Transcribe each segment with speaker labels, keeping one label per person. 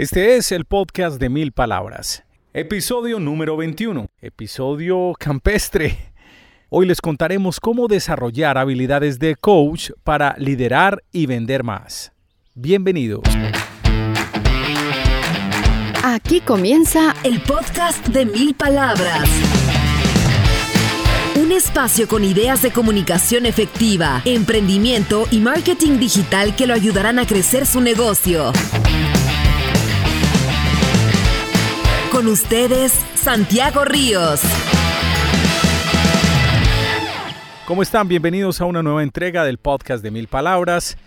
Speaker 1: Este es el podcast de Mil Palabras, episodio número 21, episodio campestre. Hoy les contaremos cómo desarrollar habilidades de coach para liderar y vender más. Bienvenidos.
Speaker 2: Aquí comienza el podcast de Mil Palabras. Un espacio con ideas de comunicación efectiva, emprendimiento y marketing digital que lo ayudarán a crecer su negocio. Con ustedes, Santiago Ríos.
Speaker 1: ¿Cómo están? Bienvenidos a una nueva entrega del podcast de Mil Palabras.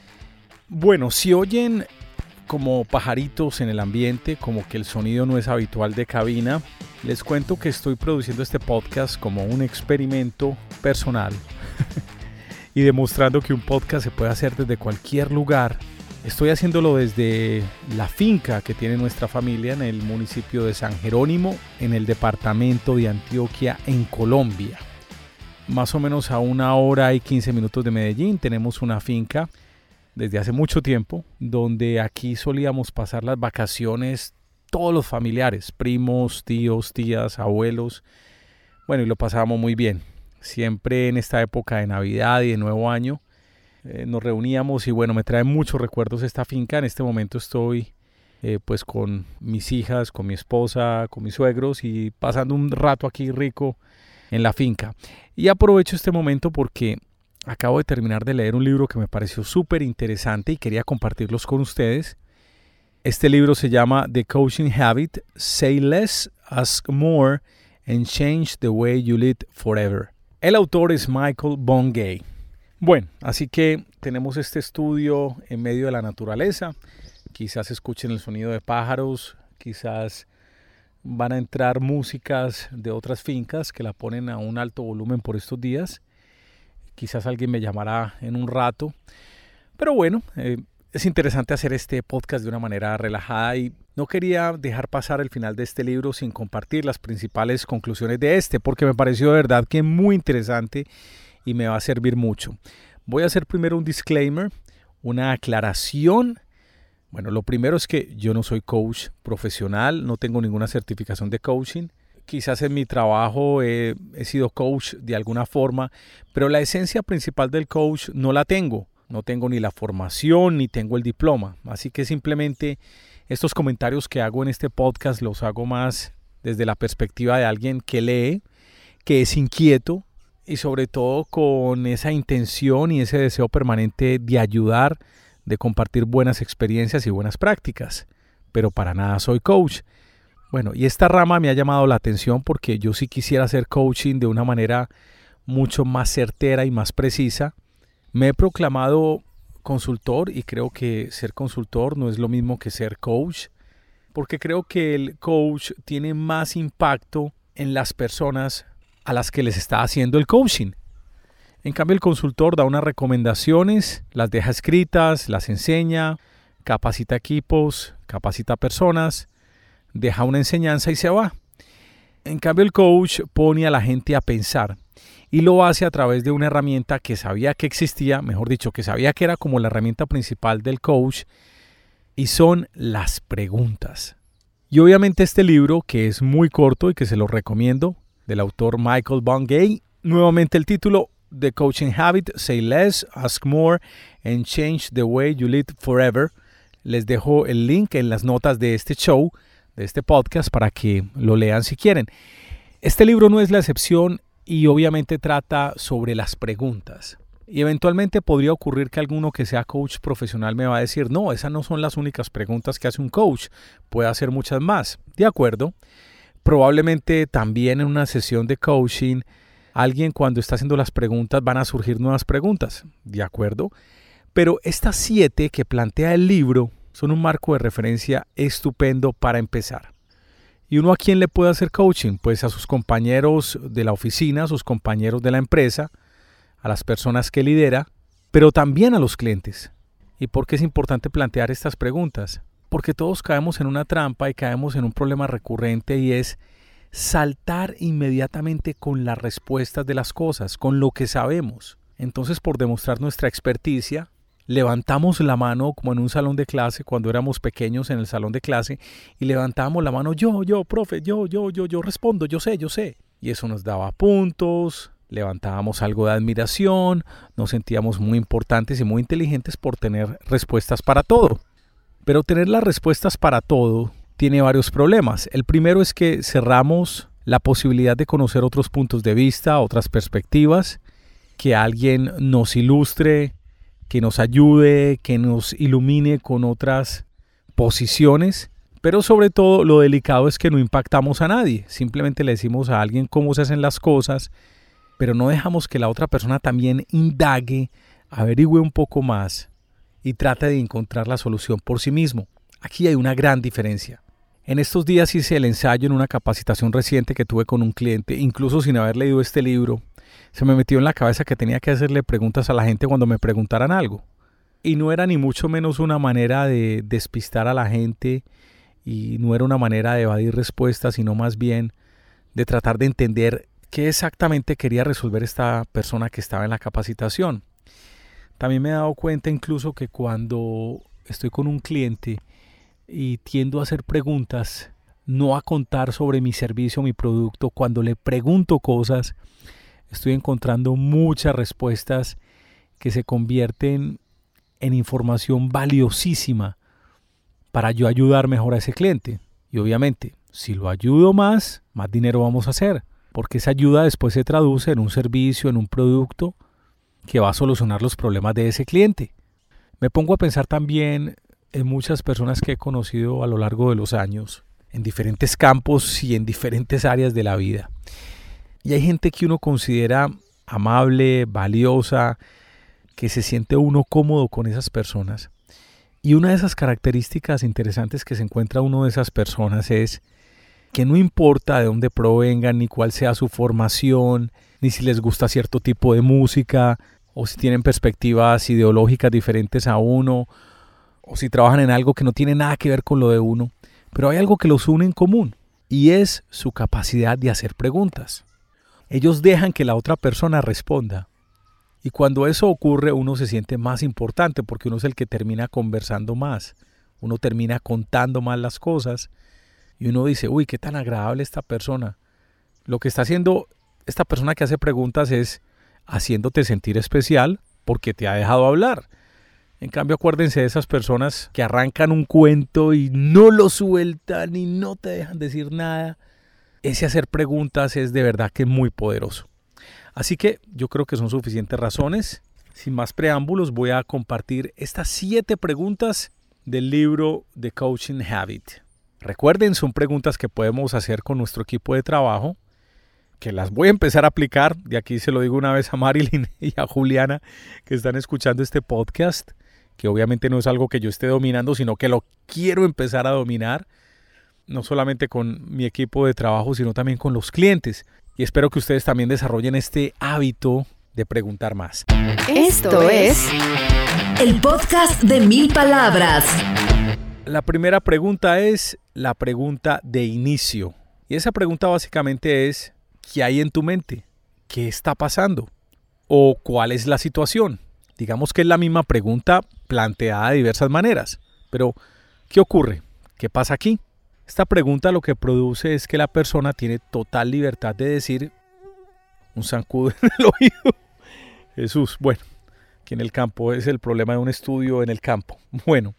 Speaker 1: Bueno, si oyen como pajaritos en el ambiente, como que el sonido no es habitual de cabina, les cuento que estoy produciendo este podcast como un experimento personal y demostrando que un podcast se puede hacer desde cualquier lugar Estoy haciéndolo desde la finca que tiene nuestra familia en el municipio de San Jerónimo, en el departamento de Antioquia, en Colombia. Más o menos a una hora y 15 minutos de Medellín tenemos una finca desde hace mucho tiempo, donde aquí solíamos pasar las vacaciones todos los familiares, primos, tíos, tías, abuelos. Bueno, y lo pasábamos muy bien. Siempre en esta época de Navidad y de Nuevo Año eh, nos reuníamos y bueno, me trae muchos recuerdos esta finca. En este momento estoy eh, pues con mis hijas, con mi esposa, con mis suegros y pasando un rato aquí rico en la finca. Y aprovecho este momento porque acabo de terminar de leer un libro que me pareció súper interesante y quería compartirlos con ustedes. Este libro se llama The Coaching Habit, Say Less, Ask More and Change the Way You Lead Forever. El autor es Michael Bongay. Bueno, así que tenemos este estudio en medio de la naturaleza. Quizás escuchen el sonido de pájaros, quizás van a entrar músicas de otras fincas que la ponen a un alto volumen por estos días. Quizás alguien me llamará en un rato. Pero bueno, eh, es interesante hacer este podcast de una manera relajada y no quería dejar pasar el final de este libro sin compartir las principales conclusiones de este, porque me pareció de verdad que muy interesante y me va a servir mucho. Voy a hacer primero un disclaimer, una aclaración. Bueno, lo primero es que yo no soy coach profesional, no tengo ninguna certificación de coaching. Quizás en mi trabajo he, sido coach de alguna forma, pero la esencia principal del coach no la tengo. No tengo ni la formación ni tengo el diploma. Así que simplemente estos comentarios que hago en este podcast los hago más desde la perspectiva de alguien que lee, que es inquieto, y sobre todo con esa intención y ese deseo permanente de ayudar, de compartir buenas experiencias y buenas prácticas. Pero para nada soy coach. Bueno, y esta rama me ha llamado la atención porque yo sí quisiera hacer coaching de una manera mucho más certera y más precisa. Me he proclamado consultor y creo que ser consultor no es lo mismo que ser coach, porque creo que el coach tiene más impacto en las personas a las que les está haciendo el coaching. En cambio, el consultor da unas recomendaciones, las deja escritas, las enseña, capacita equipos, capacita personas, deja una enseñanza y se va. En cambio, el coach pone a la gente a pensar y lo hace a través de una herramienta que sabía que existía, mejor dicho, que sabía que era como la herramienta principal del coach, y son las preguntas. Y obviamente este libro, que es muy corto y que se lo recomiendo, del autor Michael Bungay. Nuevamente el título, The Coaching Habit, Say Less, Ask More, and Change the Way You Lead Forever. Les dejo el link en las notas de este show, de este podcast, para que lo lean si quieren. Este libro no es la excepción y obviamente trata sobre las preguntas. Y eventualmente podría ocurrir que alguno que sea coach profesional me va a decir, no, esas no son las únicas preguntas que hace un coach, puede hacer muchas más. De acuerdo. Probablemente también en una sesión de coaching, alguien cuando está haciendo las preguntas van a surgir nuevas preguntas, ¿de acuerdo? Pero estas siete que plantea el libro son un marco de referencia estupendo para empezar. ¿Y uno a quién le puede hacer coaching? Pues a sus compañeros de la oficina, a sus compañeros de la empresa, a las personas que lidera, pero también a los clientes. ¿Y por qué es importante plantear estas preguntas? Porque todos caemos en una trampa y caemos en un problema recurrente y es saltar inmediatamente con las respuestas de las cosas, con lo que sabemos. Entonces, por demostrar nuestra experticia, levantamos la mano como en un salón de clase, cuando éramos pequeños en el salón de clase, y levantamos la mano, yo, yo, profe, yo, yo, yo, yo respondo, yo sé, yo sé. Y eso nos daba puntos, levantábamos algo de admiración, nos sentíamos muy importantes y muy inteligentes por tener respuestas para todo. Pero tener las respuestas para todo tiene varios problemas. El primero es que cerramos la posibilidad de conocer otros puntos de vista, otras perspectivas, que alguien nos ilustre, que nos ayude, que nos ilumine con otras posiciones. Pero sobre todo lo delicado es que no impactamos a nadie, simplemente le decimos a alguien cómo se hacen las cosas, pero no dejamos que la otra persona también indague, averigüe un poco más y trate de encontrar la solución por sí mismo. Aquí hay una gran diferencia. En estos días hice el ensayo en una capacitación reciente que tuve con un cliente, incluso sin haber leído este libro. Se me metió en la cabeza que tenía que hacerle preguntas a la gente cuando me preguntaran algo. Y no era ni mucho menos una manera de despistar a la gente y no era una manera de evadir respuestas, sino más bien de tratar de entender qué exactamente quería resolver esta persona que estaba en la capacitación. También me he dado cuenta incluso que cuando estoy con un cliente y tiendo a hacer preguntas, no a contar sobre mi servicio mi producto. Cuando le pregunto cosas, estoy encontrando muchas respuestas que se convierten en información valiosísima para yo ayudar mejor a ese cliente. Y obviamente, si lo ayudo más, más dinero vamos a hacer, porque esa ayuda después se traduce en un servicio, en un producto que va a solucionar los problemas de ese cliente. Me pongo a pensar también en muchas personas que he conocido a lo largo de los años, en diferentes campos y en diferentes áreas de la vida. Y hay gente que uno considera amable, valiosa, que se siente uno cómodo con esas personas. Y una de esas características interesantes que se encuentra uno de esas personas es que no importa de dónde provengan, ni cuál sea su formación, ni si les gusta cierto tipo de música, o si tienen perspectivas ideológicas diferentes a uno, o si trabajan en algo que no tiene nada que ver con lo de uno, pero hay algo que los une en común y es su capacidad de hacer preguntas. Ellos dejan que la otra persona responda. Y cuando eso ocurre uno se siente más importante porque uno es el que termina conversando más, uno termina contando más las cosas y uno dice, uy, qué tan agradable esta persona. Lo que está haciendo esta persona que hace preguntas es haciéndote sentir especial porque te ha dejado hablar en cambio, acuérdense de esas personas que arrancan un cuento y no lo sueltan y no te dejan decir nada. Ese hacer preguntas es de verdad que muy poderoso. Así que yo creo que son suficientes razones. Sin más preámbulos, voy a compartir estas siete preguntas del libro The Coaching Habit. Recuerden, son preguntas que podemos hacer con nuestro equipo de trabajo, que las voy a empezar a aplicar. De aquí se lo digo una vez a Marilyn y a Juliana que están escuchando este podcast que obviamente no es algo que yo esté dominando, sino que lo quiero empezar a dominar, no solamente con mi equipo de trabajo, sino también con los clientes. Y espero que ustedes también desarrollen este hábito de preguntar más.
Speaker 2: Esto es el podcast de mil palabras.
Speaker 1: La primera pregunta es la pregunta de inicio. Y esa pregunta básicamente es, ¿qué hay en tu mente? ¿Qué está pasando? ¿O cuál es la situación? Digamos que es la misma pregunta planteada de diversas maneras. Pero, ¿qué ocurre? ¿Qué pasa aquí? Esta pregunta lo que produce es que la persona tiene total libertad de decir un zancudo en el oído. Jesús, bueno, aquí en el campo es el problema de un estudio en el campo. Bueno,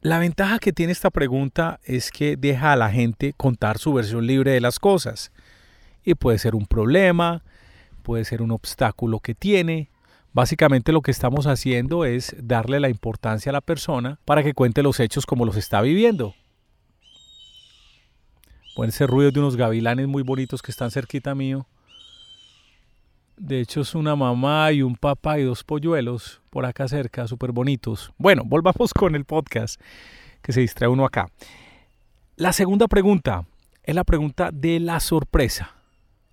Speaker 1: la ventaja que tiene esta pregunta es que deja a la gente contar su versión libre de las cosas. Y puede ser un problema, puede ser un obstáculo que tiene, Básicamente lo que estamos haciendo es darle la importancia a la persona para que cuente los hechos como los está viviendo. Pueden ser ruidos de unos gavilanes muy bonitos que están cerquita mío. De hecho es una mamá y un papá y dos polluelos por acá cerca, súper bonitos. Bueno, volvamos con el podcast que se distrae uno acá. La segunda pregunta es la pregunta de la sorpresa.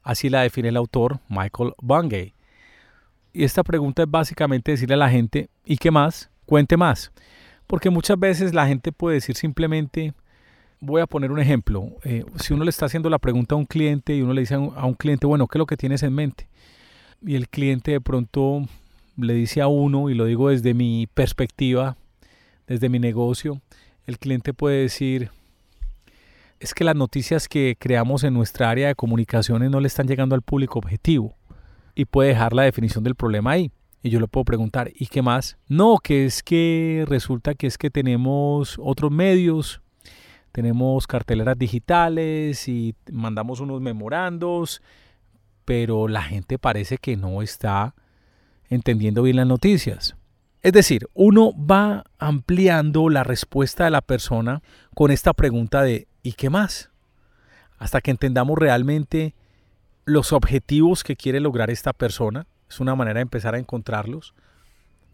Speaker 1: Así la define el autor Michael Bungay. Y esta pregunta es básicamente decirle a la gente, ¿y qué más? Cuente más. Porque muchas veces la gente puede decir simplemente, voy a poner un ejemplo, eh, si uno le está haciendo la pregunta a un cliente y uno le dice a un, cliente, bueno, ¿qué es lo que tienes en mente? Y el cliente de pronto le dice a uno, y lo digo desde mi perspectiva, desde mi negocio, el cliente puede decir, es que las noticias que creamos en nuestra área de comunicaciones no le están llegando al público objetivo y puede dejar la definición del problema ahí. Y yo le puedo preguntar, ¿y qué más? No, que es que resulta que es que tenemos otros medios, tenemos carteleras digitales y mandamos unos memorandos, pero la gente parece que no está entendiendo bien las noticias. Es decir, uno va ampliando la respuesta de la persona con esta pregunta de ¿y qué más? Hasta que entendamos realmente los objetivos que quiere lograr esta persona. Es una manera de empezar a encontrarlos.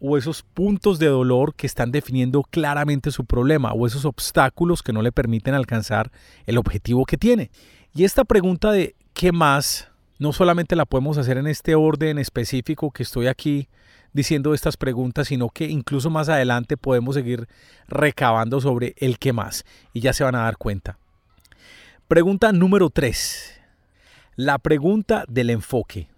Speaker 1: O esos puntos de dolor que están definiendo claramente su problema. O esos obstáculos que no le permiten alcanzar el objetivo que tiene. Y esta pregunta de ¿qué más? No solamente la podemos hacer en este orden específico que estoy aquí diciendo estas preguntas, sino que incluso más adelante podemos seguir recabando sobre el qué más y ya se van a dar cuenta. Pregunta número 3. La pregunta del enfoque.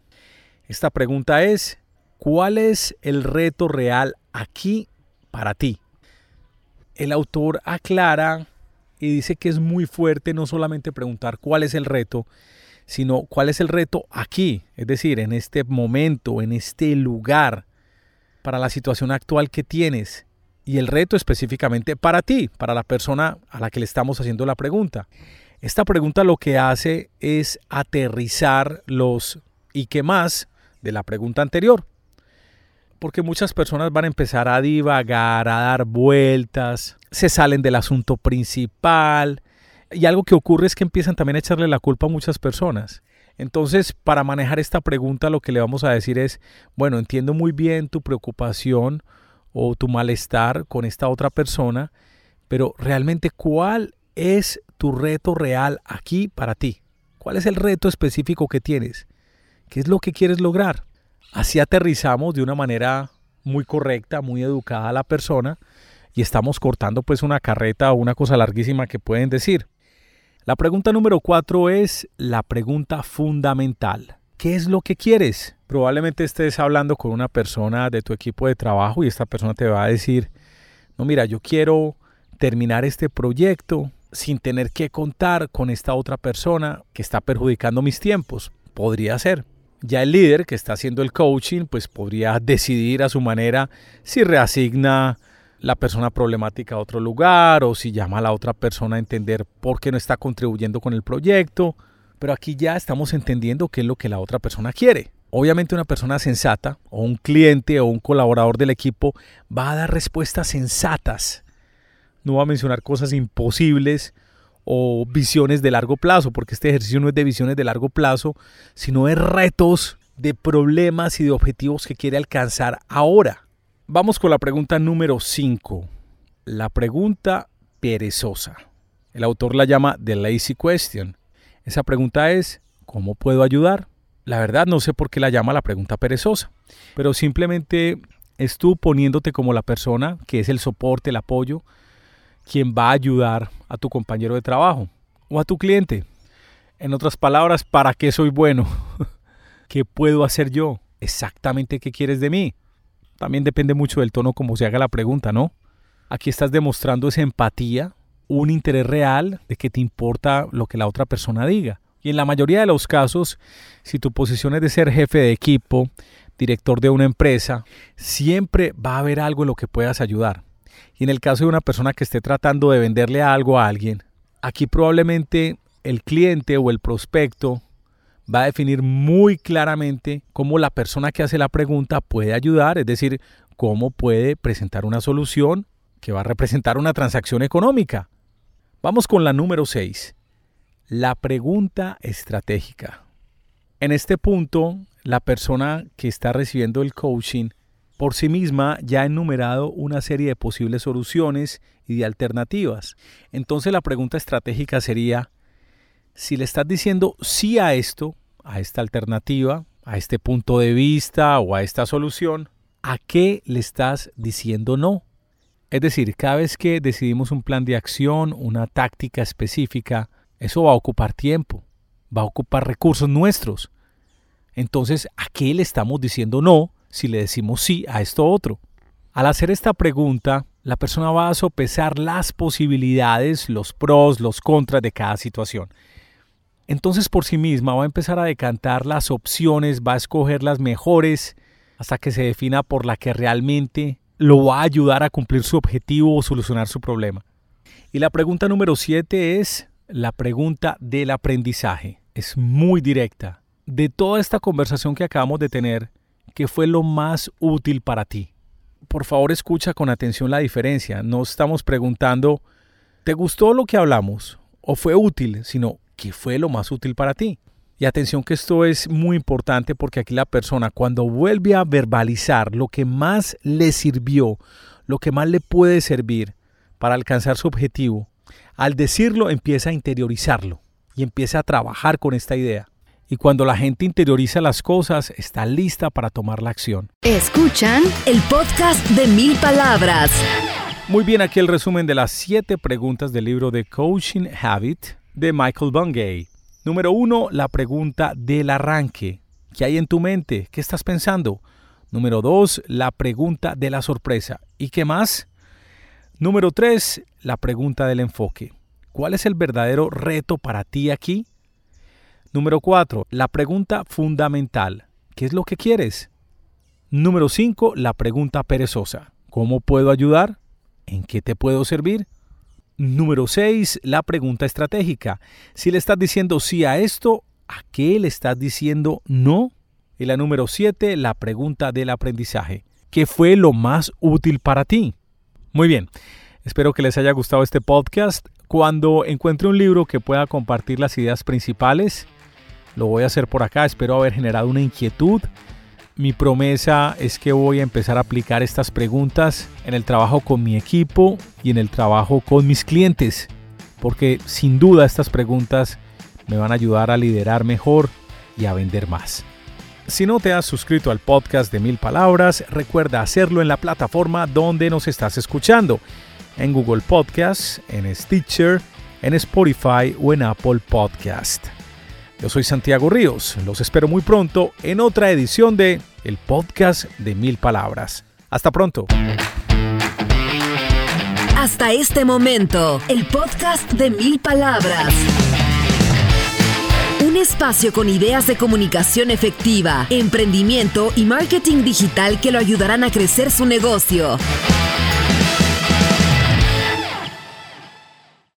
Speaker 1: Esta pregunta es, ¿cuál es el reto real aquí para ti? El autor aclara y dice que es muy fuerte no solamente preguntar cuál es el reto, sino cuál es el reto aquí, es decir, en este momento, en este lugar, para la situación actual que tienes y el reto específicamente para ti, para la persona a la que le estamos haciendo la pregunta. Esta pregunta lo que hace es aterrizar los y qué más de la pregunta anterior. Porque muchas personas van a empezar a divagar, a dar vueltas, se salen del asunto principal. Y algo que ocurre es que empiezan también a echarle la culpa a muchas personas. Entonces, para manejar esta pregunta, lo que le vamos a decir es, bueno, entiendo muy bien tu preocupación o tu malestar con esta otra persona, pero realmente, ¿cuál es tu reto real aquí para ti? ¿Cuál es el reto específico que tienes? ¿Qué es lo que quieres lograr? Así aterrizamos de una manera muy correcta, muy educada a la persona y estamos cortando pues una carreta o una cosa larguísima que pueden decir. La pregunta número cuatro es la pregunta fundamental. ¿Qué es lo que quieres? Probablemente estés hablando con una persona de tu equipo de trabajo y esta persona te va a decir, no, mira, yo quiero terminar este proyecto sin tener que contar con esta otra persona que está perjudicando mis tiempos. Podría ser. Ya el líder que está haciendo el coaching, pues podría decidir a su manera si reasigna la persona problemática a otro lugar o si llama a la otra persona a entender por qué no está contribuyendo con el proyecto. Pero aquí ya estamos entendiendo qué es lo que la otra persona quiere. Obviamente una persona sensata o un cliente o un colaborador del equipo va a dar respuestas sensatas. No va a mencionar cosas imposibles o visiones de largo plazo, porque este ejercicio no es de visiones de largo plazo, sino de retos, de problemas y de objetivos que quiere alcanzar ahora. Vamos con la pregunta número 5. La pregunta perezosa. El autor la llama The Lazy Question. Esa pregunta es, ¿cómo puedo ayudar? La verdad no sé por qué la llama la pregunta perezosa, pero simplemente es tú poniéndote como la persona que es el soporte, el apoyo, quien va a ayudar a tu compañero de trabajo o a tu cliente. En otras palabras, ¿para qué soy bueno? ¿Qué puedo hacer yo? Exactamente qué quieres de mí. También depende mucho del tono como se haga la pregunta, ¿no? Aquí estás demostrando esa empatía, un interés real de que te importa lo que la otra persona diga. Y en la mayoría de los casos, si tu posición es de ser jefe de equipo, director de una empresa, siempre va a haber algo en lo que puedas ayudar. Y en el caso de una persona que esté tratando de venderle algo a alguien, aquí probablemente el cliente o el prospecto va a definir muy claramente cómo la persona que hace la pregunta puede ayudar, es decir, cómo puede presentar una solución que va a representar una transacción económica. Vamos con la número 6, la pregunta estratégica. En este punto, la persona que está recibiendo el coaching por sí misma ya ha enumerado una serie de posibles soluciones y de alternativas. Entonces la pregunta estratégica sería, si le estás diciendo sí a esto, a esta alternativa, a este punto de vista o a esta solución, ¿a qué le estás diciendo no? Es decir, cada vez que decidimos un plan de acción, una táctica específica, eso va a ocupar tiempo, va a ocupar recursos nuestros. Entonces, ¿a qué le estamos diciendo no si le decimos sí a esto otro? Al hacer esta pregunta, la persona va a sopesar las posibilidades, los pros, los contras de cada situación. Entonces por sí misma va a empezar a decantar las opciones, va a escoger las mejores hasta que se defina por la que realmente lo va a ayudar a cumplir su objetivo o solucionar su problema. Y la pregunta número 7 es la pregunta del aprendizaje. Es muy directa. De toda esta conversación que acabamos de tener, ¿qué fue lo más útil para ti? Por favor escucha con atención la diferencia. No estamos preguntando, ¿te gustó lo que hablamos? ¿O fue útil? Sino, ¿qué fue lo más útil para ti? Y atención que esto es muy importante porque aquí la persona cuando vuelve a verbalizar lo que más le sirvió, lo que más le puede servir para alcanzar su objetivo, al decirlo empieza a interiorizarlo y empieza a trabajar con esta idea. Y cuando la gente interioriza las cosas, está lista para tomar la acción.
Speaker 2: Escuchan el podcast de mil palabras.
Speaker 1: Muy bien, aquí el resumen de las siete preguntas del libro de Coaching Habit de Michael Bungay. Número uno, la pregunta del arranque. ¿Qué hay en tu mente? ¿Qué estás pensando? Número dos, la pregunta de la sorpresa. ¿Y qué más? Número tres, la pregunta del enfoque. ¿Cuál es el verdadero reto para ti aquí? Número cuatro, la pregunta fundamental. ¿Qué es lo que quieres? Número cinco, la pregunta perezosa. ¿Cómo puedo ayudar? ¿En qué te puedo servir? Número 6, la pregunta estratégica. Si le estás diciendo sí a esto, ¿a qué le estás diciendo no? Y la número 7, la pregunta del aprendizaje. ¿Qué fue lo más útil para ti? Muy bien, espero que les haya gustado este podcast. Cuando encuentre un libro que pueda compartir las ideas principales, lo voy a hacer por acá. Espero haber generado una inquietud mi promesa es que voy a empezar a aplicar estas preguntas en el trabajo con mi equipo y en el trabajo con mis clientes, porque sin duda estas preguntas me van a ayudar a liderar mejor y a vender más. Si no te has suscrito al podcast de Mil Palabras, recuerda hacerlo en la plataforma donde nos estás escuchando, en Google Podcasts, en Stitcher, en Spotify o en Apple Podcast. Yo soy Santiago Ríos. Los espero muy pronto en otra edición de El Podcast de Mil Palabras. Hasta pronto.
Speaker 2: Hasta este momento, el podcast de Mil Palabras. Un espacio con ideas de comunicación efectiva, emprendimiento y marketing digital que lo ayudarán a crecer su negocio.